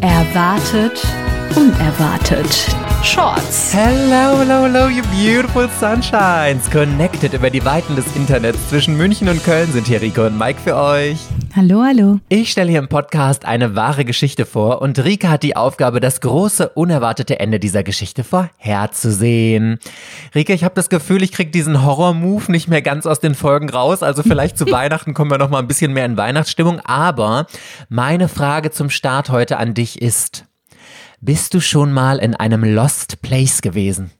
Erwartet, unerwartet. Shorts. Hello, hello, hello, you beautiful sunshines. Connected über die Weiten des Internets zwischen München und Köln sind hier Rico und Mike für euch. Hallo, hallo. Ich stelle hier im Podcast eine wahre Geschichte vor und Rika hat die Aufgabe, das große, unerwartete Ende dieser Geschichte vorherzusehen. Rika, ich habe das Gefühl, ich kriege diesen Horror-Move nicht mehr ganz aus den Folgen raus. Also vielleicht zu Weihnachten kommen wir noch mal ein bisschen mehr in Weihnachtsstimmung. Aber meine Frage zum Start heute an dich ist, bist du schon mal in einem Lost Place gewesen?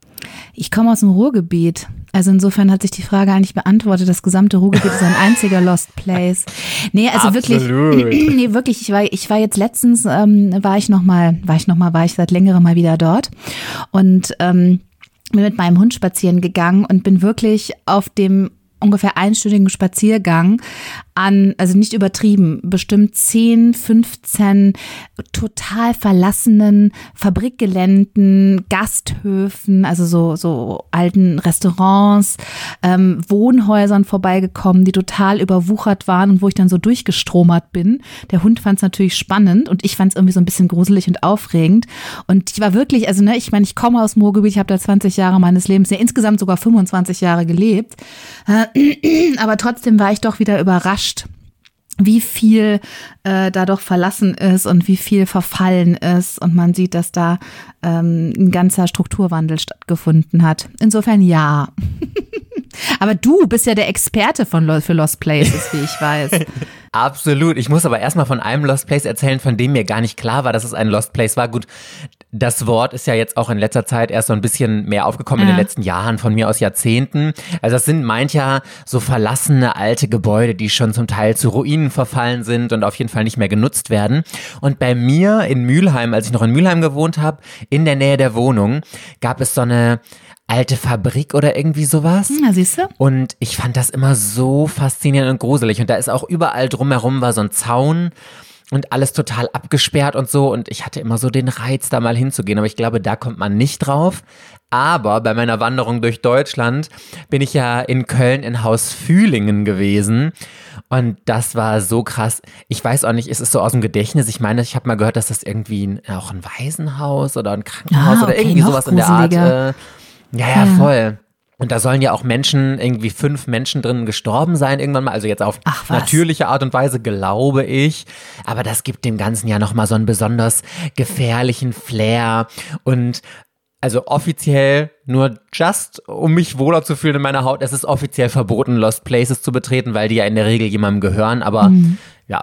Ich komme aus dem Ruhrgebiet. Also insofern hat sich die Frage eigentlich beantwortet. Das gesamte Ruhrgebiet ist ein einziger Lost Place. Nee, also Absolut. wirklich, nee, wirklich. Ich war, ich war jetzt letztens, ähm, war ich noch mal, war ich noch mal, war ich seit längerem mal wieder dort und ähm, bin mit meinem Hund spazieren gegangen und bin wirklich auf dem ungefähr einstündigen Spaziergang an, also nicht übertrieben, bestimmt 10, 15 total verlassenen Fabrikgeländen, Gasthöfen, also so, so alten Restaurants, ähm, Wohnhäusern vorbeigekommen, die total überwuchert waren und wo ich dann so durchgestromert bin. Der Hund fand es natürlich spannend und ich fand es irgendwie so ein bisschen gruselig und aufregend. Und ich war wirklich, also ne, ich meine, ich komme aus Moorgebiet, ich habe da 20 Jahre meines Lebens, ja insgesamt sogar 25 Jahre gelebt. Aber trotzdem war ich doch wieder überrascht wie viel äh, da doch verlassen ist und wie viel verfallen ist. Und man sieht, dass da ähm, ein ganzer Strukturwandel stattgefunden hat. Insofern ja. aber du bist ja der Experte von, für Lost Places, wie ich weiß. Absolut. Ich muss aber erstmal von einem Lost Place erzählen, von dem mir gar nicht klar war, dass es ein Lost Place war. Gut, das Wort ist ja jetzt auch in letzter Zeit erst so ein bisschen mehr aufgekommen ja. in den letzten Jahren, von mir aus Jahrzehnten. Also das sind mancher so verlassene alte Gebäude, die schon zum Teil zu Ruinen verfallen sind und auf jeden Fall nicht mehr genutzt werden. Und bei mir in Mülheim, als ich noch in Mülheim gewohnt habe, in der Nähe der Wohnung, gab es so eine alte Fabrik oder irgendwie sowas. Na, siehst du? Und ich fand das immer so faszinierend und gruselig. Und da ist auch überall drumherum war so ein Zaun und alles total abgesperrt und so. Und ich hatte immer so den Reiz, da mal hinzugehen. Aber ich glaube, da kommt man nicht drauf. Aber bei meiner Wanderung durch Deutschland bin ich ja in Köln in Haus Fühlingen gewesen. Und das war so krass. Ich weiß auch nicht, ist es so aus dem Gedächtnis? Ich meine, ich habe mal gehört, dass das irgendwie ein, auch ein Waisenhaus oder ein Krankenhaus ah, okay, oder irgendwie sowas in der Art. Äh, ja, ja, voll. Und da sollen ja auch Menschen, irgendwie fünf Menschen drin gestorben sein irgendwann mal. Also jetzt auf natürliche Art und Weise, glaube ich. Aber das gibt dem Ganzen ja nochmal so einen besonders gefährlichen Flair. Und also offiziell nur just, um mich wohler zu fühlen in meiner Haut. Es ist offiziell verboten, Lost Places zu betreten, weil die ja in der Regel jemandem gehören. Aber mhm. ja,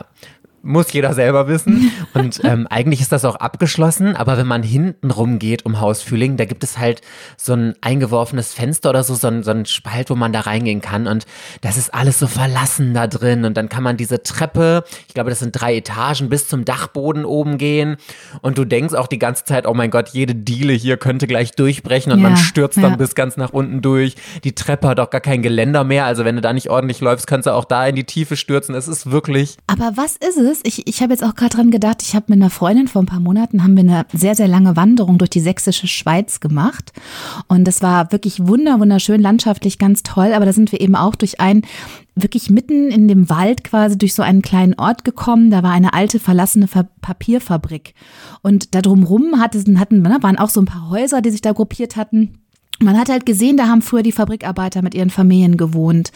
muss jeder selber wissen. Und ähm, eigentlich ist das auch abgeschlossen, aber wenn man hinten rumgeht um Haus Fühling, da gibt es halt so ein eingeworfenes Fenster oder so, so ein, so ein Spalt, wo man da reingehen kann. Und das ist alles so verlassen da drin. Und dann kann man diese Treppe, ich glaube, das sind drei Etagen, bis zum Dachboden oben gehen. Und du denkst auch die ganze Zeit, oh mein Gott, jede Diele hier könnte gleich durchbrechen und ja, man stürzt dann bis ganz nach unten durch. Die Treppe hat auch gar kein Geländer mehr. Also wenn du da nicht ordentlich läufst, kannst du auch da in die Tiefe stürzen. Es ist wirklich. Aber was ist es? Ist, ich, ich habe jetzt auch gerade dran gedacht, ich habe mit einer Freundin vor ein paar Monaten, haben wir eine sehr, sehr lange Wanderung durch die sächsische Schweiz gemacht. Und das war wirklich wunder, wunderschön, landschaftlich ganz toll. Aber da sind wir eben auch durch ein wirklich mitten in dem Wald quasi durch so einen kleinen Ort gekommen. Da war eine alte verlassene Papierfabrik. Und da drumrum hatten, hatten, waren auch so ein paar Häuser, die sich da gruppiert hatten man hat halt gesehen, da haben früher die Fabrikarbeiter mit ihren Familien gewohnt.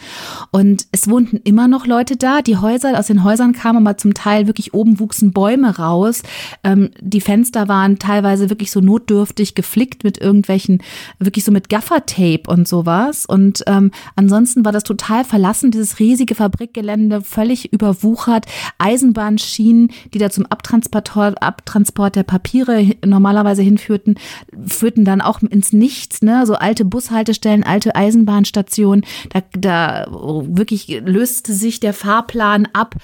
Und es wohnten immer noch Leute da. Die Häuser, aus den Häusern kamen aber zum Teil wirklich oben wuchsen Bäume raus. Ähm, die Fenster waren teilweise wirklich so notdürftig geflickt mit irgendwelchen, wirklich so mit Gaffertape und sowas. Und ähm, ansonsten war das total verlassen, dieses riesige Fabrikgelände, völlig überwuchert. Eisenbahnschienen, die da zum Abtransport, Abtransport der Papiere normalerweise hinführten, führten dann auch ins Nichts, ne? so alte Bushaltestellen, alte Eisenbahnstationen. Da, da wirklich löste sich der Fahrplan ab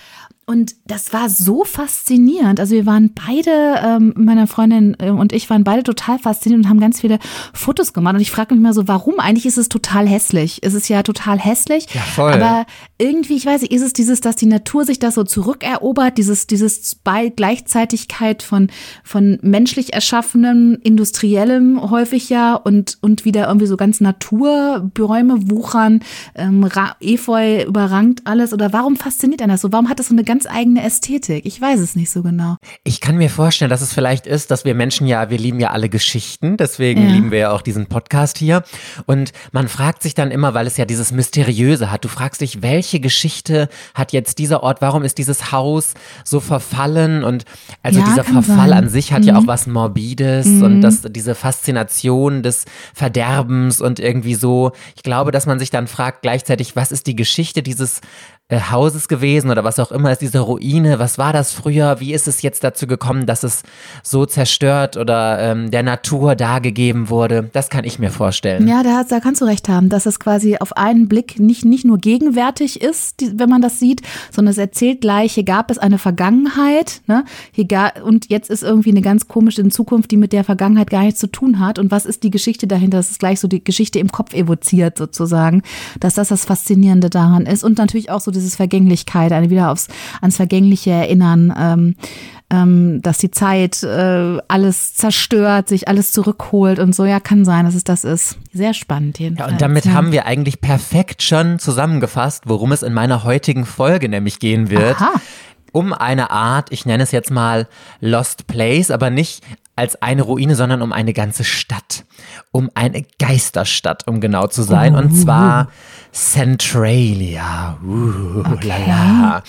und das war so faszinierend. Also wir waren beide, ähm, meine Freundin äh, und ich waren beide total fasziniert und haben ganz viele Fotos gemacht. Und ich frage mich mal so, warum? Eigentlich ist es total hässlich. Es ist ja total hässlich. Ja, voll. Aber irgendwie, ich weiß nicht, ist es dieses, dass die Natur sich das so zurückerobert, dieses, dieses bei Gleichzeitigkeit von, von menschlich erschaffenem, industriellem häufig ja und, und wieder irgendwie so ganz Naturbäume wuchern, ähm, Efeu überrankt alles. Oder warum fasziniert einen das so? Warum hat das so eine ganz ganz eigene Ästhetik. Ich weiß es nicht so genau. Ich kann mir vorstellen, dass es vielleicht ist, dass wir Menschen ja, wir lieben ja alle Geschichten, deswegen ja. lieben wir ja auch diesen Podcast hier. Und man fragt sich dann immer, weil es ja dieses Mysteriöse hat, du fragst dich, welche Geschichte hat jetzt dieser Ort, warum ist dieses Haus so verfallen? Und also ja, dieser Verfall sein. an sich hat mhm. ja auch was Morbides mhm. und das, diese Faszination des Verderbens und irgendwie so, ich glaube, dass man sich dann fragt gleichzeitig, was ist die Geschichte dieses äh, Hauses gewesen oder was auch immer ist diese Ruine, was war das früher, wie ist es jetzt dazu gekommen, dass es so zerstört oder ähm, der Natur dargegeben wurde, das kann ich mir vorstellen. Ja, da, da kannst du recht haben, dass es quasi auf einen Blick nicht, nicht nur gegenwärtig ist, die, wenn man das sieht, sondern es erzählt gleich, hier gab es eine Vergangenheit ne? hier ga, und jetzt ist irgendwie eine ganz komische Zukunft, die mit der Vergangenheit gar nichts zu tun hat. Und was ist die Geschichte dahinter, das ist gleich so die Geschichte im Kopf evoziert sozusagen, dass das das Faszinierende daran ist. Und natürlich auch so dieses Vergänglichkeit, eine wieder aufs, ans Vergängliche erinnern, ähm, ähm, dass die Zeit äh, alles zerstört, sich alles zurückholt und so. Ja, kann sein, dass es das ist. Sehr spannend jedenfalls. Ja, und damit ja. haben wir eigentlich perfekt schon zusammengefasst, worum es in meiner heutigen Folge nämlich gehen wird. Aha um eine Art, ich nenne es jetzt mal Lost Place, aber nicht als eine Ruine, sondern um eine ganze Stadt. Um eine Geisterstadt, um genau zu sein. Uh. Und zwar Centralia. Uh, okay. lala.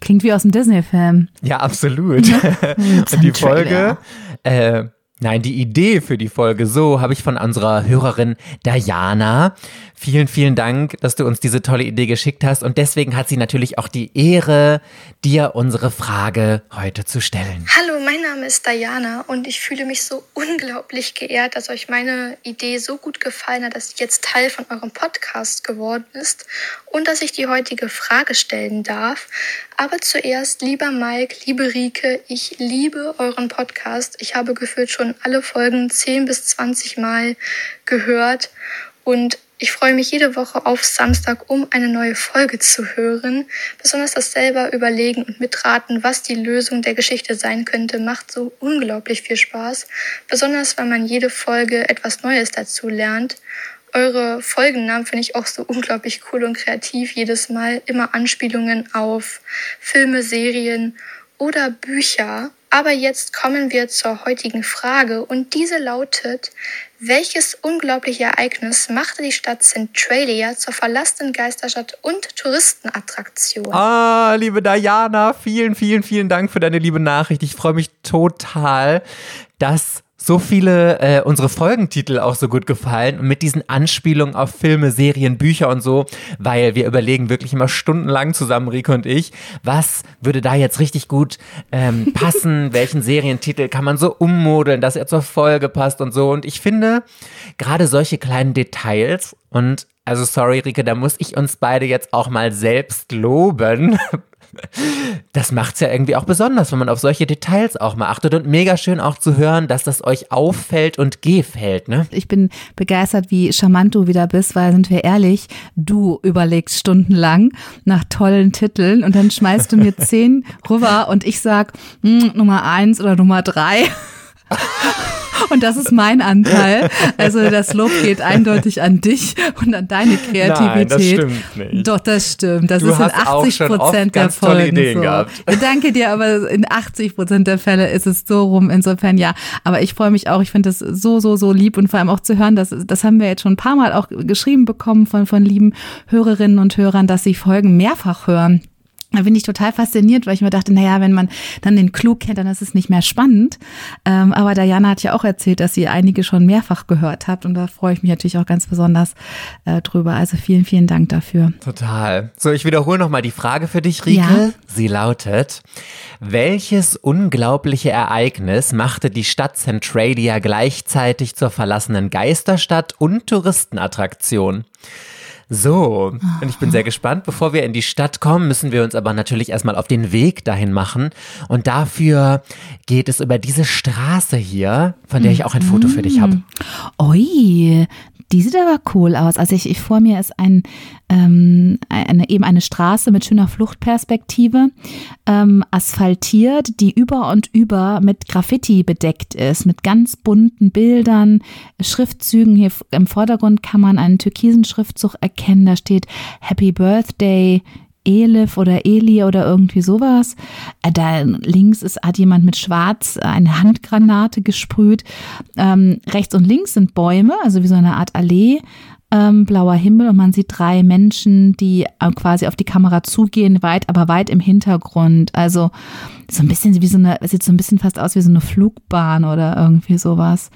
Klingt wie aus einem Disney-Film. Ja, absolut. Und die Folge äh, Nein, die Idee für die Folge, so habe ich von unserer Hörerin Diana. Vielen, vielen Dank, dass du uns diese tolle Idee geschickt hast. Und deswegen hat sie natürlich auch die Ehre, dir unsere Frage heute zu stellen. Hallo, mein Name ist Diana und ich fühle mich so unglaublich geehrt, dass euch meine Idee so gut gefallen hat, dass sie jetzt Teil von eurem Podcast geworden ist und dass ich die heutige Frage stellen darf. Aber zuerst, lieber Mike, liebe Rike, ich liebe euren Podcast. Ich habe gefühlt schon alle Folgen 10 bis 20 Mal gehört und ich freue mich jede Woche auf Samstag, um eine neue Folge zu hören. Besonders das selber überlegen und mitraten, was die Lösung der Geschichte sein könnte, macht so unglaublich viel Spaß. Besonders, weil man jede Folge etwas Neues dazu lernt. Eure Folgennamen finde ich auch so unglaublich cool und kreativ. Jedes Mal immer Anspielungen auf Filme, Serien oder Bücher. Aber jetzt kommen wir zur heutigen Frage und diese lautet, welches unglaubliche Ereignis machte die Stadt Centralia zur verlassenen Geisterstadt und Touristenattraktion? Ah, liebe Diana, vielen, vielen, vielen Dank für deine liebe Nachricht. Ich freue mich total, dass so viele äh, unsere Folgentitel auch so gut gefallen und mit diesen Anspielungen auf Filme, Serien, Bücher und so, weil wir überlegen wirklich immer stundenlang zusammen, Rico und ich, was würde da jetzt richtig gut ähm, passen, welchen Serientitel kann man so ummodeln, dass er zur Folge passt und so. Und ich finde, gerade solche kleinen Details und also sorry, Rike, da muss ich uns beide jetzt auch mal selbst loben, das macht es ja irgendwie auch besonders, wenn man auf solche Details auch mal achtet und mega schön auch zu hören, dass das euch auffällt und gefällt, ne? Ich bin begeistert, wie charmant du wieder bist, weil sind wir ehrlich, du überlegst stundenlang nach tollen Titeln und dann schmeißt du mir zehn rüber und ich sag hm, Nummer eins oder Nummer drei. Und das ist mein Anteil. Also das Lob geht eindeutig an dich und an deine Kreativität. Nein, das stimmt nicht. Doch, das stimmt. Das du ist in 80 Prozent der Folgen so. Gehabt. Danke dir, aber in 80 Prozent der Fälle ist es so rum. Insofern ja. Aber ich freue mich auch. Ich finde das so, so, so lieb und vor allem auch zu hören, dass das haben wir jetzt schon ein paar Mal auch geschrieben bekommen von, von lieben Hörerinnen und Hörern, dass sie Folgen mehrfach hören. Da bin ich total fasziniert, weil ich mir dachte, naja, wenn man dann den Clou kennt, dann ist es nicht mehr spannend. Ähm, aber Diana hat ja auch erzählt, dass sie einige schon mehrfach gehört habt und da freue ich mich natürlich auch ganz besonders äh, drüber. Also vielen, vielen Dank dafür. Total. So, ich wiederhole nochmal die Frage für dich, Rike. Ja? Sie lautet, welches unglaubliche Ereignis machte die Stadt Centralia gleichzeitig zur verlassenen Geisterstadt und Touristenattraktion? So, und ich bin sehr gespannt. Bevor wir in die Stadt kommen, müssen wir uns aber natürlich erstmal auf den Weg dahin machen. Und dafür geht es über diese Straße hier, von der ich auch ein Foto für dich habe. Oi, die sieht aber cool aus. Also ich, ich vor mir ist ein, ähm, eine, eben eine Straße mit schöner Fluchtperspektive, ähm, asphaltiert, die über und über mit Graffiti bedeckt ist, mit ganz bunten Bildern, Schriftzügen. Hier im Vordergrund kann man einen türkisen Schriftzug erkennen. Da steht Happy Birthday Elif oder Eli oder irgendwie sowas. Äh, da links ist, hat jemand mit Schwarz eine Handgranate gesprüht. Ähm, rechts und links sind Bäume, also wie so eine Art Allee. Ähm, blauer Himmel und man sieht drei Menschen, die äh, quasi auf die Kamera zugehen, weit, aber weit im Hintergrund. Also so ein bisschen wie so eine, sieht so ein bisschen fast aus wie so eine Flugbahn oder irgendwie sowas.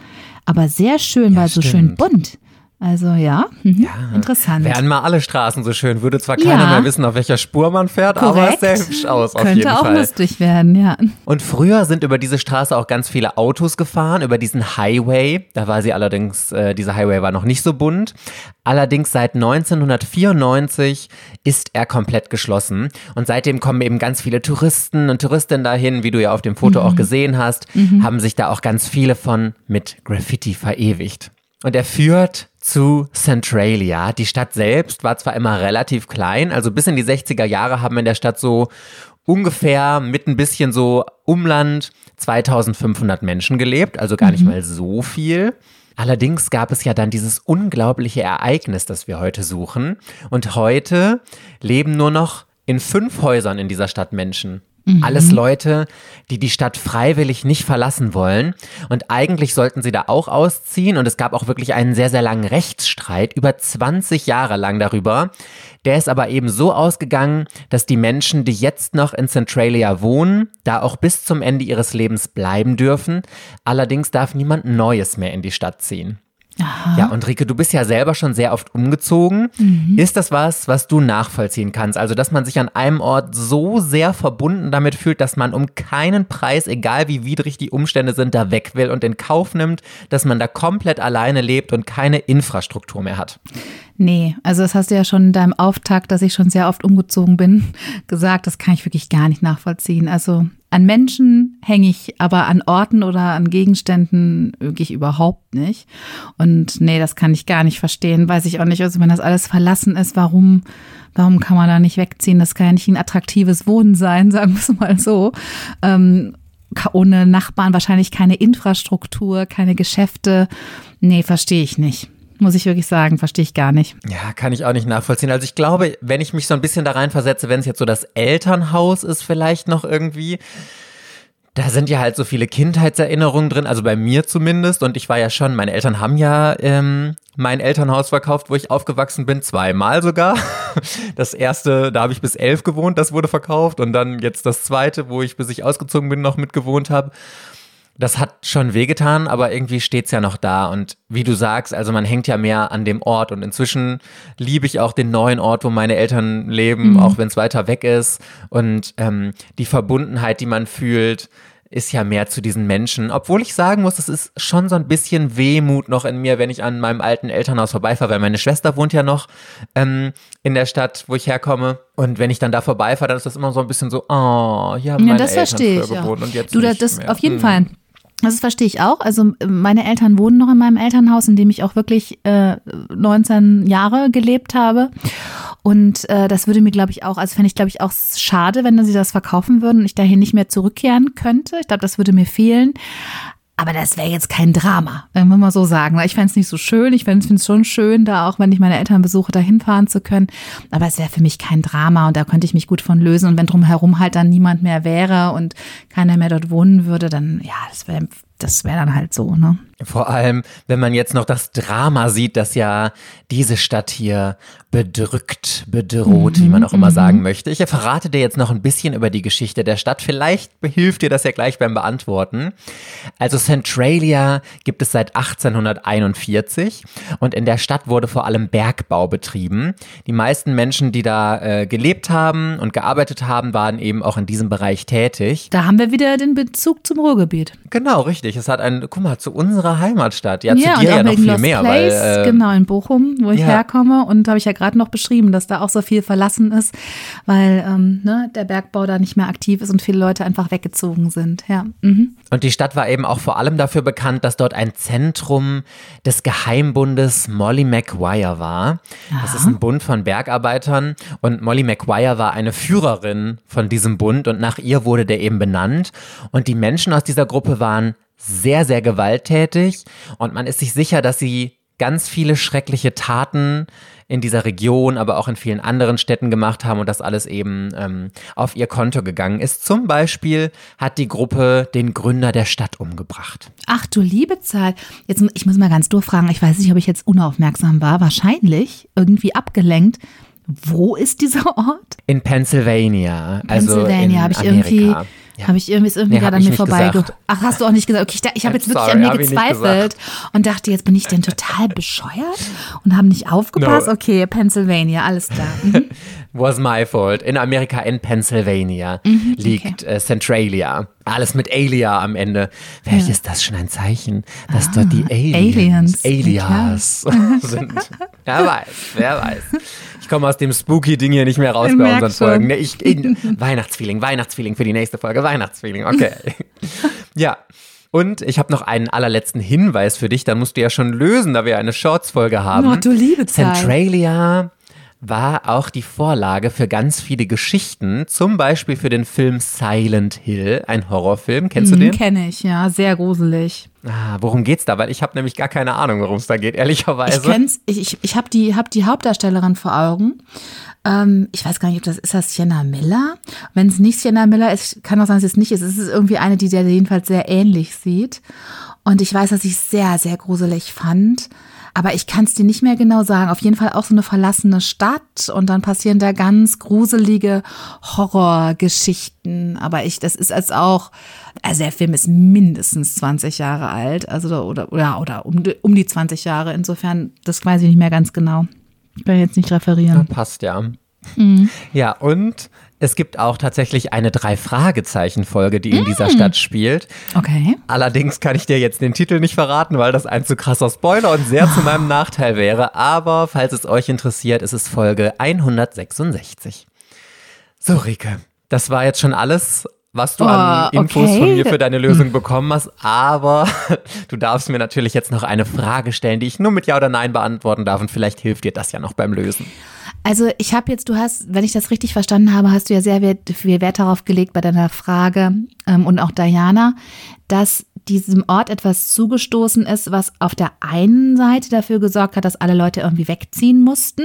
Aber sehr schön, ja, weil stimmt. so schön bunt. Also ja, mhm. ja, interessant. Wären mal alle Straßen so schön, würde zwar keiner ja. mehr wissen, auf welcher Spur man fährt, Korrekt. aber es sehr hübsch aus auf Könnte jeden auch Fall. lustig werden, ja. Und früher sind über diese Straße auch ganz viele Autos gefahren, über diesen Highway. Da war sie allerdings, äh, dieser Highway war noch nicht so bunt. Allerdings seit 1994 ist er komplett geschlossen und seitdem kommen eben ganz viele Touristen und Touristinnen dahin, wie du ja auf dem Foto mhm. auch gesehen hast, mhm. haben sich da auch ganz viele von mit Graffiti verewigt. Und er führt zu Centralia. Die Stadt selbst war zwar immer relativ klein, also bis in die 60er Jahre haben in der Stadt so ungefähr mit ein bisschen so Umland 2500 Menschen gelebt, also gar nicht mhm. mal so viel. Allerdings gab es ja dann dieses unglaubliche Ereignis, das wir heute suchen. Und heute leben nur noch in fünf Häusern in dieser Stadt Menschen. Mhm. Alles Leute, die die Stadt freiwillig nicht verlassen wollen. Und eigentlich sollten sie da auch ausziehen. Und es gab auch wirklich einen sehr, sehr langen Rechtsstreit, über 20 Jahre lang darüber. Der ist aber eben so ausgegangen, dass die Menschen, die jetzt noch in Centralia wohnen, da auch bis zum Ende ihres Lebens bleiben dürfen. Allerdings darf niemand Neues mehr in die Stadt ziehen. Aha. Ja, und Rike, du bist ja selber schon sehr oft umgezogen. Mhm. Ist das was, was du nachvollziehen kannst? Also, dass man sich an einem Ort so sehr verbunden damit fühlt, dass man um keinen Preis, egal wie widrig die Umstände sind, da weg will und in Kauf nimmt, dass man da komplett alleine lebt und keine Infrastruktur mehr hat? Nee, also das hast du ja schon in deinem Auftakt, dass ich schon sehr oft umgezogen bin, gesagt. Das kann ich wirklich gar nicht nachvollziehen. Also an Menschen hänge ich, aber an Orten oder an Gegenständen wirklich überhaupt nicht. Und nee, das kann ich gar nicht verstehen. Weiß ich auch nicht. Also wenn das alles verlassen ist, warum, warum kann man da nicht wegziehen? Das kann ja nicht ein attraktives Wohnen sein, sagen wir es mal so. Ähm, ohne Nachbarn wahrscheinlich keine Infrastruktur, keine Geschäfte. Nee, verstehe ich nicht muss ich wirklich sagen, verstehe ich gar nicht. Ja, kann ich auch nicht nachvollziehen. Also ich glaube, wenn ich mich so ein bisschen da rein versetze, wenn es jetzt so das Elternhaus ist, vielleicht noch irgendwie. Da sind ja halt so viele Kindheitserinnerungen drin, also bei mir zumindest. Und ich war ja schon, meine Eltern haben ja ähm, mein Elternhaus verkauft, wo ich aufgewachsen bin, zweimal sogar. Das erste, da habe ich bis elf gewohnt, das wurde verkauft. Und dann jetzt das zweite, wo ich, bis ich ausgezogen bin, noch mitgewohnt habe das hat schon wehgetan, aber irgendwie steht's ja noch da. Und wie du sagst, also man hängt ja mehr an dem Ort. Und inzwischen liebe ich auch den neuen Ort, wo meine Eltern leben, mhm. auch wenn es weiter weg ist. Und ähm, die Verbundenheit, die man fühlt, ist ja mehr zu diesen Menschen. Obwohl ich sagen muss, es ist schon so ein bisschen Wehmut noch in mir, wenn ich an meinem alten Elternhaus vorbeifahre, weil meine Schwester wohnt ja noch ähm, in der Stadt, wo ich herkomme. Und wenn ich dann da vorbeifahre, dann ist das immer so ein bisschen so, oh, ja, meine ja, das Eltern verstehe ich, ja. und jetzt Du, das mehr. auf jeden hm. Fall. Das verstehe ich auch. Also meine Eltern wohnen noch in meinem Elternhaus, in dem ich auch wirklich äh, 19 Jahre gelebt habe. Und äh, das würde mir, glaube ich, auch, also fände ich, glaube ich, auch schade, wenn sie das verkaufen würden und ich dahin nicht mehr zurückkehren könnte. Ich glaube, das würde mir fehlen. Aber das wäre jetzt kein Drama, wenn wir mal so sagen. Ich fände es nicht so schön. Ich finde es schon schön, da auch, wenn ich meine Eltern besuche, da hinfahren zu können. Aber es wäre für mich kein Drama und da könnte ich mich gut von lösen. Und wenn drumherum halt dann niemand mehr wäre und keiner mehr dort wohnen würde, dann ja, das wäre das wäre dann halt so, ne? Vor allem, wenn man jetzt noch das Drama sieht, das ja diese Stadt hier bedrückt, bedroht, mhm, wie man auch immer mhm. sagen möchte. Ich verrate dir jetzt noch ein bisschen über die Geschichte der Stadt. Vielleicht hilft dir das ja gleich beim Beantworten. Also Centralia gibt es seit 1841 und in der Stadt wurde vor allem Bergbau betrieben. Die meisten Menschen, die da äh, gelebt haben und gearbeitet haben, waren eben auch in diesem Bereich tätig. Da haben wir wieder den Bezug zum Ruhrgebiet. Genau, richtig. Es hat ein, guck mal, zu unserer Heimatstadt. Ja, ja zu dir ja noch viel Lost mehr. Place, weil, äh, genau, in Bochum, wo ich ja. herkomme und habe ich ja gerade noch beschrieben, dass da auch so viel verlassen ist, weil ähm, ne, der Bergbau da nicht mehr aktiv ist und viele Leute einfach weggezogen sind. Ja. Mhm. Und die Stadt war eben auch vor allem dafür bekannt, dass dort ein Zentrum des Geheimbundes Molly Maguire war. Ja. Das ist ein Bund von Bergarbeitern und Molly Maguire war eine Führerin von diesem Bund und nach ihr wurde der eben benannt. Und die Menschen aus dieser Gruppe waren sehr, sehr gewalttätig und man ist sich sicher, dass sie ganz viele schreckliche Taten in dieser Region, aber auch in vielen anderen Städten gemacht haben und das alles eben ähm, auf ihr Konto gegangen ist. Zum Beispiel hat die Gruppe den Gründer der Stadt umgebracht. Ach du liebe Zeit. Jetzt, ich muss mal ganz durchfragen, ich weiß nicht, ob ich jetzt unaufmerksam war. Wahrscheinlich irgendwie abgelenkt. Wo ist dieser Ort? In Pennsylvania. Pennsylvania also habe ich Amerika. irgendwie. Ja. Habe ich irgendwie, ist irgendwie Nee, gerade an ich mir vorbei. Ach, hast du auch nicht gesagt. Okay, ich, ich habe jetzt wirklich Sorry, an mir ich gezweifelt und dachte, jetzt bin ich denn total bescheuert und haben nicht aufgepasst. No. Okay, Pennsylvania, alles klar. Mhm. Was my fault. In Amerika, in Pennsylvania, Mhm, liegt äh, Centralia. Alles mit Alia am Ende. Vielleicht ist das schon ein Zeichen, dass dort die Aliens, Aliens, Alias sind. Wer weiß, wer weiß. Ich komme aus dem Spooky-Ding hier nicht mehr raus Ich bei unseren schon. Folgen. Ich, in, Weihnachtsfeeling, Weihnachtsfeeling für die nächste Folge. Weihnachtsfeeling, okay. ja. Und ich habe noch einen allerletzten Hinweis für dich. Dann musst du ja schon lösen, da wir eine Shorts-Folge haben. Oh, du liebe Zeit. Centralia war auch die Vorlage für ganz viele Geschichten, zum Beispiel für den Film Silent Hill, ein Horrorfilm. Kennst du den? Kenne ich, ja, sehr gruselig. Ah, worum geht's da? Weil ich habe nämlich gar keine Ahnung, worum es da geht, ehrlicherweise. Ich kenn's, ich, ich, ich habe die, hab die Hauptdarstellerin vor Augen. Ähm, ich weiß gar nicht, ob das ist das Sienna Miller. Wenn es nicht Sienna Miller ist, kann auch sein, dass es nicht ist. Es ist irgendwie eine, die der jedenfalls sehr ähnlich sieht. Und ich weiß, dass ich sehr, sehr gruselig fand. Aber ich kann es dir nicht mehr genau sagen. Auf jeden Fall auch so eine verlassene Stadt und dann passieren da ganz gruselige Horrorgeschichten. Aber ich, das ist als auch, also der Film ist mindestens 20 Jahre alt, also oder oder, oder um, um die 20 Jahre. Insofern, das weiß ich nicht mehr ganz genau. Ich kann jetzt nicht referieren. Passt ja. Mhm. Ja, und es gibt auch tatsächlich eine Drei-Fragezeichen-Folge, die in dieser Mhm. Stadt spielt. Okay. Allerdings kann ich dir jetzt den Titel nicht verraten, weil das ein zu krasser Spoiler und sehr zu meinem Nachteil wäre. Aber falls es euch interessiert, ist es Folge 166. So, Rike, das war jetzt schon alles, was du an Oh, Infos okay. von mir für deine Lösung bekommen hast. Aber du darfst mir natürlich jetzt noch eine Frage stellen, die ich nur mit Ja oder Nein beantworten darf. Und vielleicht hilft dir das ja noch beim Lösen. Also ich habe jetzt, du hast, wenn ich das richtig verstanden habe, hast du ja sehr wert, viel Wert darauf gelegt bei deiner Frage ähm, und auch Diana, dass diesem Ort etwas zugestoßen ist, was auf der einen Seite dafür gesorgt hat, dass alle Leute irgendwie wegziehen mussten,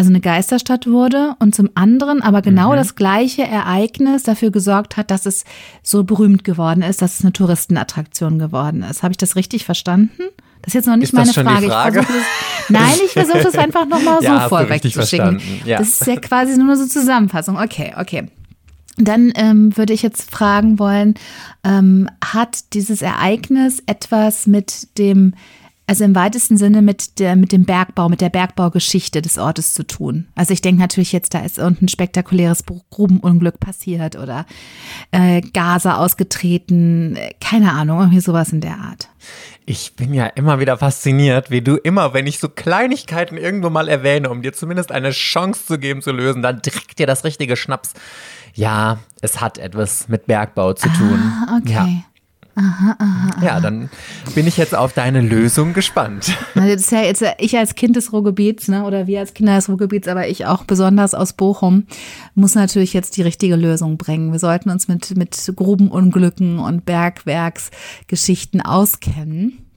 also eine Geisterstadt wurde und zum anderen aber genau das gleiche Ereignis dafür gesorgt hat, dass es so berühmt geworden ist, dass es eine Touristenattraktion geworden ist. Habe ich das richtig verstanden? Das ist jetzt noch nicht meine Frage. Frage? Ich das, nein, ich versuche das einfach nochmal so Ja, vorweg zu schicken. ja. Das ist ja quasi nur so Zusammenfassung. Okay, okay. Dann ähm, würde ich jetzt fragen wollen, ähm, hat dieses Ereignis etwas mit dem, also im weitesten Sinne mit, der, mit dem Bergbau, mit der Bergbaugeschichte des Ortes zu tun? Also ich denke natürlich jetzt, da ist irgendein spektakuläres Grubenunglück passiert oder äh, Gase ausgetreten, keine Ahnung, irgendwie sowas in der Art. Ich bin ja immer wieder fasziniert, wie du immer, wenn ich so Kleinigkeiten irgendwo mal erwähne, um dir zumindest eine Chance zu geben zu lösen, dann direkt dir das richtige Schnaps. Ja, es hat etwas mit Bergbau zu tun. Ah, okay. Ja. Ja, dann bin ich jetzt auf deine Lösung gespannt. Na, Das ist ja jetzt ich als Kind des Ruhrgebiets, ne, oder wir als Kinder des Ruhrgebiets, aber ich auch besonders aus Bochum, muss natürlich jetzt die richtige Lösung bringen. Wir sollten uns mit, mit Grubenunglücken und Bergwerksgeschichten auskennen.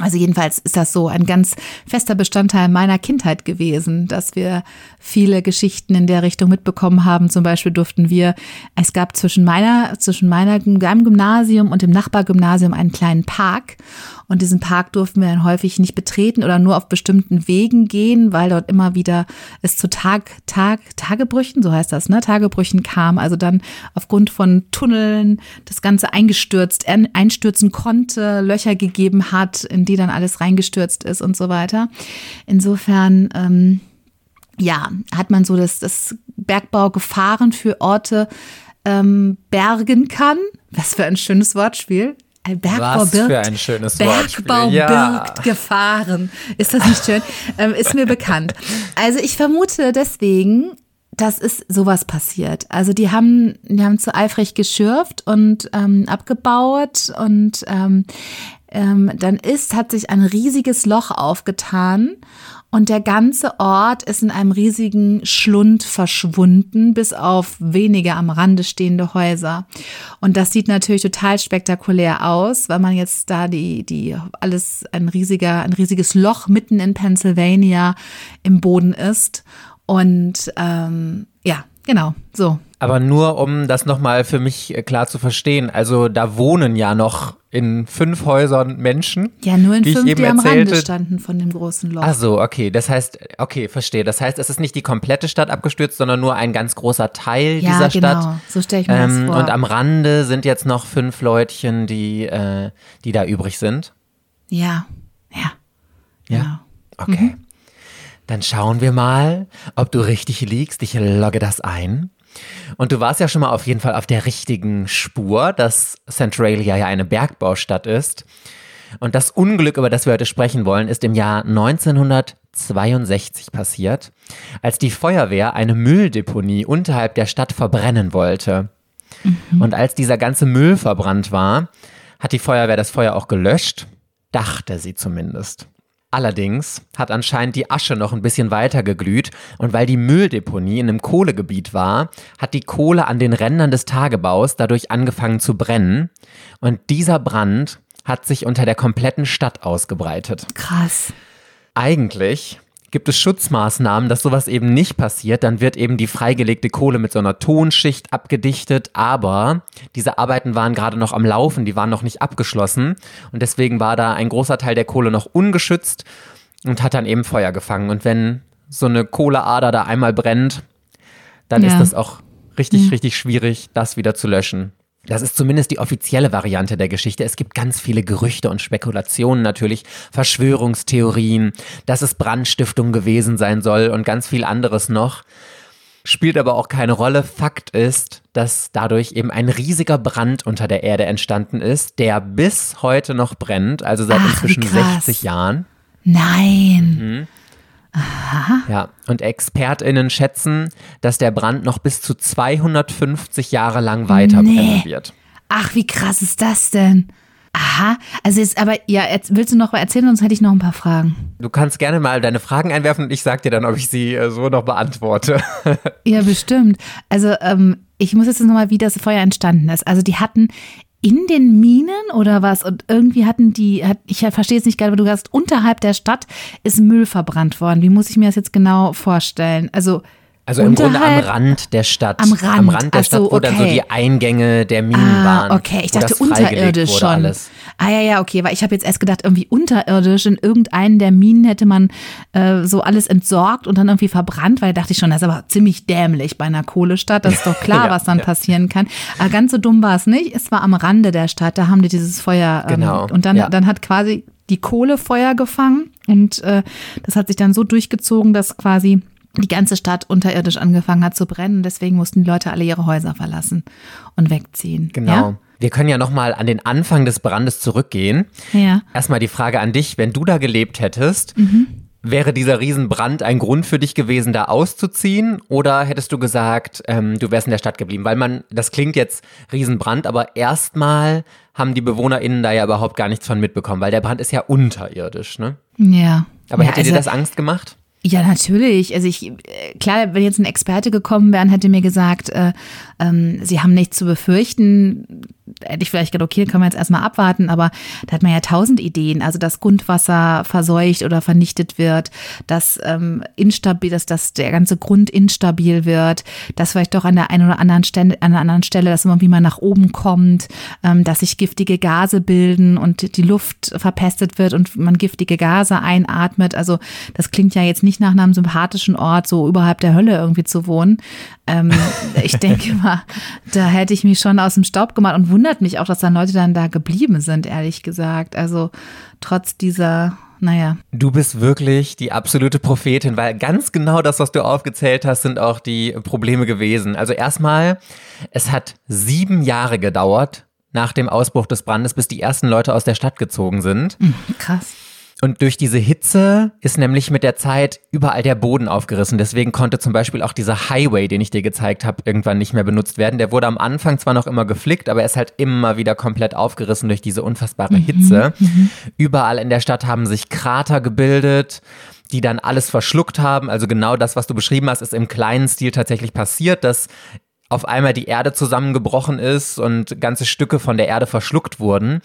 Also jedenfalls ist das so ein ganz fester Bestandteil meiner Kindheit gewesen, dass wir viele Geschichten in der Richtung mitbekommen haben. Zum Beispiel durften wir, es gab zwischen meiner, zwischen meiner, meinem Gymnasium und dem Nachbargymnasium einen kleinen Park. Und diesen Park durften wir dann häufig nicht betreten oder nur auf bestimmten Wegen gehen, weil dort immer wieder es zu Tag, Tag, Tagebrüchen, so heißt das, ne, Tagebrüchen kam. Also dann aufgrund von Tunneln das Ganze eingestürzt, ein- einstürzen konnte, Löcher gegeben hat, in die dann alles reingestürzt ist und so weiter. Insofern, ähm, ja, hat man so das, das Bergbaugefahren für Orte ähm, bergen kann. Was für ein schönes Wortspiel. Bergbau Was birgt, für ein schönes. Bergbau Ja. birgt Gefahren. Ist das nicht schön? ähm, ist mir bekannt. Also ich vermute deswegen, das ist sowas passiert. Also die haben, die haben zu eifrig geschürft und ähm, abgebaut und ähm, ähm, dann ist, hat sich ein riesiges Loch aufgetan und der ganze Ort ist in einem riesigen Schlund verschwunden, bis auf wenige am Rande stehende Häuser. Und das sieht natürlich total spektakulär aus, weil man jetzt da die, die, alles ein riesiger, ein riesiges Loch mitten in Pennsylvania im Boden ist. Und ähm, ja, genau, so. Aber nur um das nochmal für mich äh, klar zu verstehen. Also da wohnen ja noch in fünf Häusern Menschen. Ja, nur in fünf, die am erzählte. Rande standen von dem großen Loch. Ach so, okay. Das heißt, okay, verstehe. Das heißt, es ist nicht die komplette Stadt abgestürzt, sondern nur ein ganz großer Teil ja, dieser genau. Stadt. so stelle ich mir ähm, das vor. Und am Rande sind jetzt noch fünf Leutchen, die, äh, die da übrig sind. Ja, ja. Ja? Genau. Okay. Mhm. Dann schauen wir mal, ob du richtig liegst. Ich logge das ein. Und du warst ja schon mal auf jeden Fall auf der richtigen Spur, dass Centralia ja eine Bergbaustadt ist. Und das Unglück, über das wir heute sprechen wollen, ist im Jahr 1962 passiert, als die Feuerwehr eine Mülldeponie unterhalb der Stadt verbrennen wollte. Mhm. Und als dieser ganze Müll verbrannt war, hat die Feuerwehr das Feuer auch gelöscht, dachte sie zumindest. Allerdings hat anscheinend die Asche noch ein bisschen weiter geglüht und weil die Mülldeponie in einem Kohlegebiet war, hat die Kohle an den Rändern des Tagebaus dadurch angefangen zu brennen und dieser Brand hat sich unter der kompletten Stadt ausgebreitet. Krass. Eigentlich gibt es Schutzmaßnahmen, dass sowas eben nicht passiert. Dann wird eben die freigelegte Kohle mit so einer Tonschicht abgedichtet. Aber diese Arbeiten waren gerade noch am Laufen, die waren noch nicht abgeschlossen. Und deswegen war da ein großer Teil der Kohle noch ungeschützt und hat dann eben Feuer gefangen. Und wenn so eine Kohleader da einmal brennt, dann ja. ist das auch richtig, ja. richtig schwierig, das wieder zu löschen. Das ist zumindest die offizielle Variante der Geschichte. Es gibt ganz viele Gerüchte und Spekulationen natürlich, Verschwörungstheorien, dass es Brandstiftung gewesen sein soll und ganz viel anderes noch. Spielt aber auch keine Rolle. Fakt ist, dass dadurch eben ein riesiger Brand unter der Erde entstanden ist, der bis heute noch brennt, also seit Ach, inzwischen 60 Jahren. Nein. Mhm. Aha. Ja, und ExpertInnen schätzen, dass der Brand noch bis zu 250 Jahre lang weiter nee. wird. Ach, wie krass ist das denn? Aha, also jetzt aber, ja, jetzt willst du noch mal erzählen, sonst hätte ich noch ein paar Fragen. Du kannst gerne mal deine Fragen einwerfen und ich sag dir dann, ob ich sie äh, so noch beantworte. ja, bestimmt. Also, ähm, ich muss jetzt nochmal, wie das Feuer entstanden ist. Also, die hatten in den Minen oder was? Und irgendwie hatten die, hat, ich verstehe es nicht gerade, aber du hast unterhalb der Stadt ist Müll verbrannt worden. Wie muss ich mir das jetzt genau vorstellen? Also also im Grunde am Rand der Stadt. Am Rand, am Rand der Stadt, wo okay. dann so die Eingänge der Minen ah, waren. Okay, ich dachte unterirdisch schon. Alles. Ah ja, ja, okay, weil ich habe jetzt erst gedacht, irgendwie unterirdisch in irgendeinen der Minen hätte man äh, so alles entsorgt und dann irgendwie verbrannt, weil dachte ich schon, das ist aber ziemlich dämlich bei einer Kohlestadt. Das ist doch klar, ja, was dann ja. passieren kann. Aber ganz so dumm war es nicht. Es war am Rande der Stadt, da haben die dieses Feuer. Ähm, genau. Und dann, ja. dann hat quasi die Kohle Feuer gefangen und äh, das hat sich dann so durchgezogen, dass quasi die ganze Stadt unterirdisch angefangen hat zu brennen. Deswegen mussten die Leute alle ihre Häuser verlassen und wegziehen. Genau. Ja? Wir können ja nochmal an den Anfang des Brandes zurückgehen. Ja. Erstmal die Frage an dich, wenn du da gelebt hättest, mhm. wäre dieser Riesenbrand ein Grund für dich gewesen, da auszuziehen? Oder hättest du gesagt, ähm, du wärst in der Stadt geblieben? Weil man, das klingt jetzt Riesenbrand, aber erstmal haben die BewohnerInnen da ja überhaupt gar nichts von mitbekommen, weil der Brand ist ja unterirdisch, ne? Ja. Aber ja, hätte also, dir das Angst gemacht? Ja, natürlich. Also ich, klar, wenn jetzt ein Experte gekommen wäre und hätte mir gesagt, äh, ähm, sie haben nichts zu befürchten, hätte ich vielleicht gedacht, okay, können wir jetzt erstmal abwarten, aber da hat man ja tausend Ideen. Also, dass Grundwasser verseucht oder vernichtet wird, dass ähm, instabil, dass, dass der ganze Grund instabil wird, dass vielleicht doch an der einen oder anderen Stelle, an der anderen Stelle, dass irgendwie mal nach oben kommt, ähm, dass sich giftige Gase bilden und die Luft verpestet wird und man giftige Gase einatmet. Also, das klingt ja jetzt nicht nach einem sympathischen Ort, so überhalb der Hölle irgendwie zu wohnen. Ähm, ich denke mal, da hätte ich mich schon aus dem Staub gemacht und wundert mich auch, dass dann Leute dann da geblieben sind, ehrlich gesagt. Also trotz dieser naja. Du bist wirklich die absolute Prophetin, weil ganz genau das, was du aufgezählt hast, sind auch die Probleme gewesen. Also erstmal, es hat sieben Jahre gedauert nach dem Ausbruch des Brandes, bis die ersten Leute aus der Stadt gezogen sind. Hm, krass. Und durch diese Hitze ist nämlich mit der Zeit überall der Boden aufgerissen. Deswegen konnte zum Beispiel auch dieser Highway, den ich dir gezeigt habe, irgendwann nicht mehr benutzt werden. Der wurde am Anfang zwar noch immer geflickt, aber er ist halt immer wieder komplett aufgerissen durch diese unfassbare mhm. Hitze. Mhm. Überall in der Stadt haben sich Krater gebildet die dann alles verschluckt haben. Also genau das, was du beschrieben hast, ist im kleinen Stil tatsächlich passiert, dass auf einmal die Erde zusammengebrochen ist und ganze Stücke von der Erde verschluckt wurden.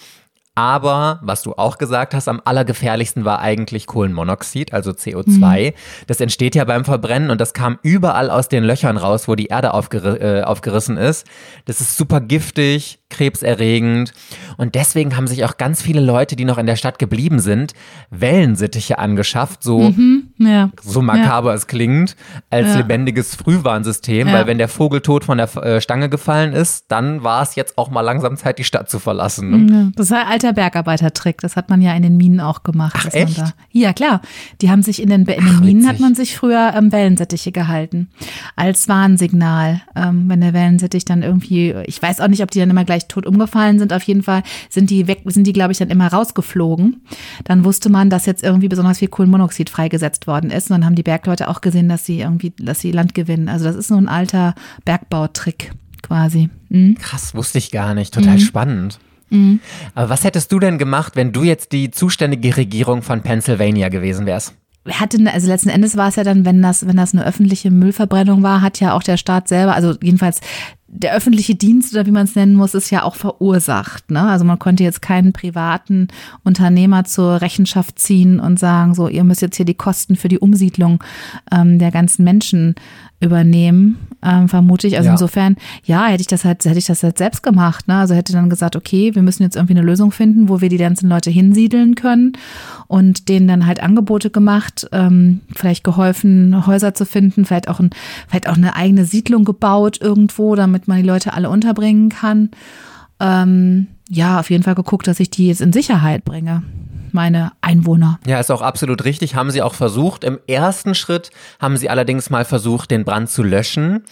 Aber, was du auch gesagt hast, am allergefährlichsten war eigentlich Kohlenmonoxid, also CO2. Mhm. Das entsteht ja beim Verbrennen und das kam überall aus den Löchern raus, wo die Erde aufger äh, aufgerissen ist. Das ist super giftig, krebserregend. Und deswegen haben sich auch ganz viele Leute, die noch in der Stadt geblieben sind, Wellensittiche angeschafft, so, mhm, ja. so makaber ja. es klingt, als ja. lebendiges Frühwarnsystem, weil wenn der Vogel tot von der äh, Stange gefallen ist, dann war es jetzt auch mal langsam Zeit, die Stadt zu verlassen. Ne? Das ist ein alter Bergarbeitertrick. Das hat man ja in den Minen auch gemacht. Ach, echt? Da, ja, klar. Die haben sich in den, in den Ach, Minen hat man sich früher ähm, Wellensittiche gehalten. Als Warnsignal. Ähm, wenn der Wellensittich dann irgendwie, ich weiß auch nicht, ob die dann immer gleich tot umgefallen sind. Auf jeden Fall sind die weg, sind die, glaube ich, dann immer rausgeflogen. Dann wusste man, dass jetzt irgendwie besonders viel Kohlenmonoxid freigesetzt worden ist. Und dann haben die Bergleute auch gesehen, dass sie irgendwie, dass sie Land gewinnen. Also das ist so ein alter Bergbautrick quasi. Mhm. Krass, wusste ich gar nicht. Total mhm. spannend. Mhm. Aber was hättest du denn gemacht, wenn du jetzt die zuständige Regierung von Pennsylvania gewesen wärst? hatte, also letzten Endes war es ja dann, wenn das, wenn das eine öffentliche Müllverbrennung war, hat ja auch der Staat selber, also jedenfalls der öffentliche Dienst oder wie man es nennen muss, ist ja auch verursacht. Ne? Also man konnte jetzt keinen privaten Unternehmer zur Rechenschaft ziehen und sagen, so, ihr müsst jetzt hier die Kosten für die Umsiedlung ähm, der ganzen Menschen übernehmen, ähm, vermute ich. Also ja. insofern, ja, hätte ich das halt, hätte ich das halt selbst gemacht. Ne? Also hätte dann gesagt, okay, wir müssen jetzt irgendwie eine Lösung finden, wo wir die ganzen Leute hinsiedeln können und denen dann halt Angebote gemacht, ähm, vielleicht geholfen, Häuser zu finden, vielleicht auch, ein, vielleicht auch eine eigene Siedlung gebaut irgendwo, damit man die Leute alle unterbringen kann. Ähm, ja, auf jeden Fall geguckt, dass ich die jetzt in Sicherheit bringe meine Einwohner. Ja, ist auch absolut richtig. Haben sie auch versucht. Im ersten Schritt haben sie allerdings mal versucht, den Brand zu löschen.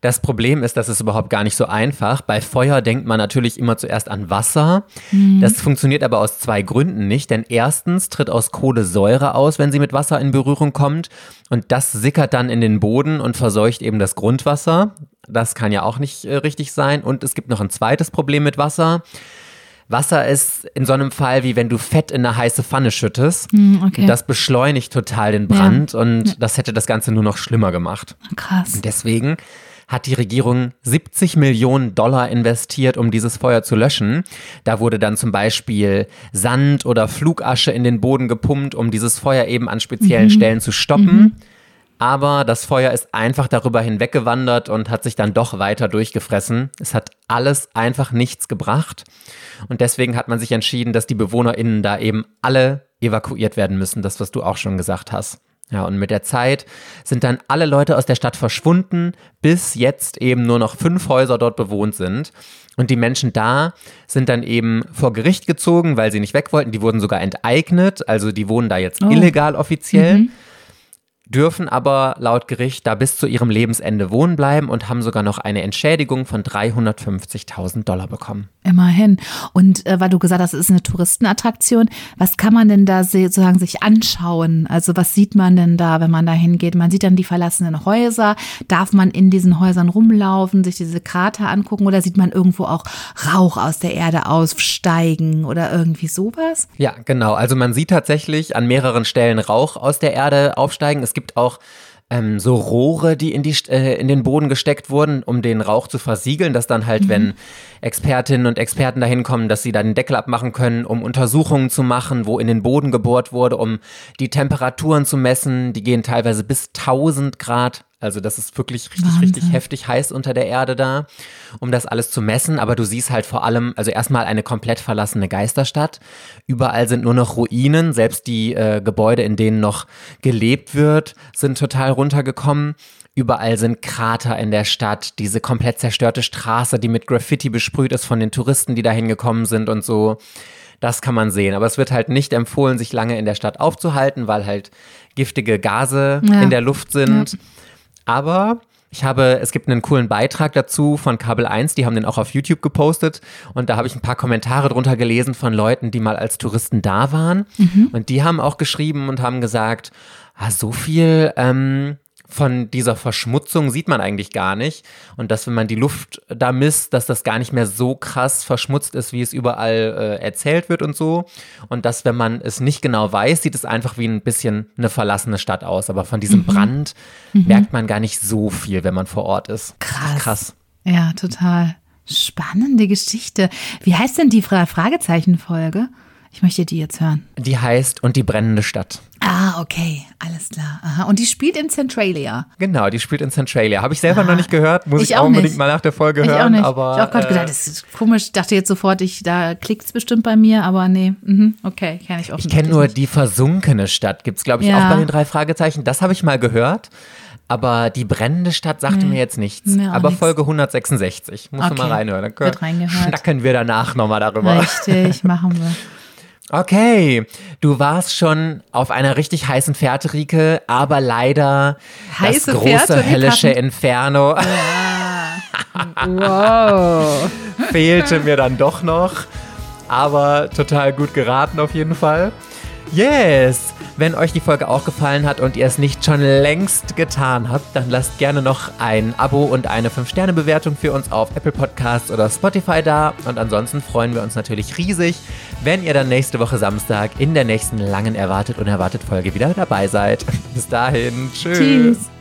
Das Problem ist, das ist überhaupt gar nicht so einfach. Bei Feuer denkt man natürlich immer zuerst an Wasser. Mhm. Das funktioniert aber aus zwei Gründen nicht. Denn erstens tritt aus Kohle Säure aus, wenn sie mit Wasser in Berührung kommt. Und das sickert dann in den Boden und verseucht eben das Grundwasser. Das kann ja auch nicht äh, richtig sein. Und es gibt noch ein zweites Problem mit Wasser. Wasser ist in so einem Fall wie wenn du Fett in eine heiße Pfanne schüttest. Mm, okay. Das beschleunigt total den Brand ja. und ja. das hätte das Ganze nur noch schlimmer gemacht. Krass. Und deswegen hat die Regierung 70 Millionen Dollar investiert, um dieses Feuer zu löschen. Da wurde dann zum Beispiel Sand oder Flugasche in den Boden gepumpt, um dieses Feuer eben an speziellen mhm. Stellen zu stoppen. Mhm. Aber das Feuer ist einfach darüber hinweggewandert und hat sich dann doch weiter durchgefressen. Es hat alles einfach nichts gebracht. Und deswegen hat man sich entschieden, dass die BewohnerInnen da eben alle evakuiert werden müssen. Das, was du auch schon gesagt hast. Ja, und mit der Zeit sind dann alle Leute aus der Stadt verschwunden, bis jetzt eben nur noch fünf Häuser dort bewohnt sind. Und die Menschen da sind dann eben vor Gericht gezogen, weil sie nicht weg wollten. Die wurden sogar enteignet, also die wohnen da jetzt oh. illegal offiziell. Mhm dürfen aber laut Gericht da bis zu ihrem Lebensende wohnen bleiben und haben sogar noch eine Entschädigung von 350.000 Dollar bekommen. Immerhin. Und äh, weil du gesagt hast, es ist eine Touristenattraktion, was kann man denn da sozusagen sich anschauen? Also was sieht man denn da, wenn man da hingeht? Man sieht dann die verlassenen Häuser. Darf man in diesen Häusern rumlaufen, sich diese Krater angucken oder sieht man irgendwo auch Rauch aus der Erde aufsteigen oder irgendwie sowas? Ja, genau. Also man sieht tatsächlich an mehreren Stellen Rauch aus der Erde aufsteigen. Es gibt auch ähm, so Rohre, die in, die, äh, in den Boden gesteckt wurden, um den Rauch zu versiegeln, dass dann halt, mhm. wenn Expertinnen und Experten dahin kommen, dass sie dann den Deckel abmachen können, um Untersuchungen zu machen, wo in den Boden gebohrt wurde, um die Temperaturen zu messen. Die gehen teilweise bis 1000 Grad also das ist wirklich richtig, Wahnsinn. richtig heftig heiß unter der Erde da, um das alles zu messen. Aber du siehst halt vor allem, also erstmal eine komplett verlassene Geisterstadt. Überall sind nur noch Ruinen. Selbst die äh, Gebäude, in denen noch gelebt wird, sind total runtergekommen. Überall sind Krater in der Stadt, diese komplett zerstörte Straße, die mit Graffiti besprüht ist von den Touristen, die da hingekommen sind und so. Das kann man sehen. Aber es wird halt nicht empfohlen, sich lange in der Stadt aufzuhalten, weil halt giftige Gase ja. in der Luft sind. Ja. Aber Ich habe, es gibt einen coolen Beitrag dazu von Kabel 1, die haben den auch auf YouTube gepostet und da habe ich ein paar Kommentare drunter gelesen von Leuten, die mal als Touristen da waren mhm. und die haben auch geschrieben und haben gesagt, ah, so viel ähm, von dieser Verschmutzung sieht man eigentlich gar nicht. Und dass, wenn man die Luft da misst, dass das gar nicht mehr so krass verschmutzt ist, wie es überall äh, erzählt wird und so. Und dass, wenn man es nicht genau weiß, sieht es einfach wie ein bisschen eine verlassene Stadt aus. Aber von diesem mhm. Brand mhm. merkt man gar nicht so viel, wenn man vor Ort ist. Krass. Krass. Ja, total. Spannende Geschichte. Wie heißt denn die Fra Fragezeichenfolge? Ich möchte die jetzt hören. Die heißt Und die brennende Stadt. Ah, okay, alles klar. Aha. Und die spielt in Centralia. Genau, die spielt in Centralia. Habe ich selber ah, noch nicht gehört, muss ich, ich auch unbedingt nicht. mal nach der Folge ich hören. Auch nicht. Aber, ich habe gerade äh, gedacht, das ist komisch. Ich dachte jetzt sofort, ich, da klickt es bestimmt bei mir, aber nee. Mhm. Okay, kenne ich auch Ich kenne nur nicht. die versunkene Stadt. Gibt es, glaube ich, ja. auch bei den drei Fragezeichen. Das habe ich mal gehört. Aber die brennende Stadt sagte nee. mir jetzt nichts. Mir aber nichts. Folge 166. Muss okay. mal reinhören. Dann können, schnacken wir danach nochmal darüber. Richtig, machen wir. Okay, du warst schon auf einer richtig heißen Fährte, Rike, aber leider Heiße das große Fährte, höllische Inferno ja. wow. fehlte mir dann doch noch. Aber total gut geraten auf jeden Fall. Yes! Wenn euch die Folge auch gefallen hat und ihr es nicht schon längst getan habt, dann lasst gerne noch ein Abo und eine 5-Sterne-Bewertung für uns auf Apple Podcasts oder Spotify da. Und ansonsten freuen wir uns natürlich riesig, wenn ihr dann nächste Woche Samstag in der nächsten langen erwartet und erwartet Folge wieder dabei seid. Bis dahin, tschüss. tschüss.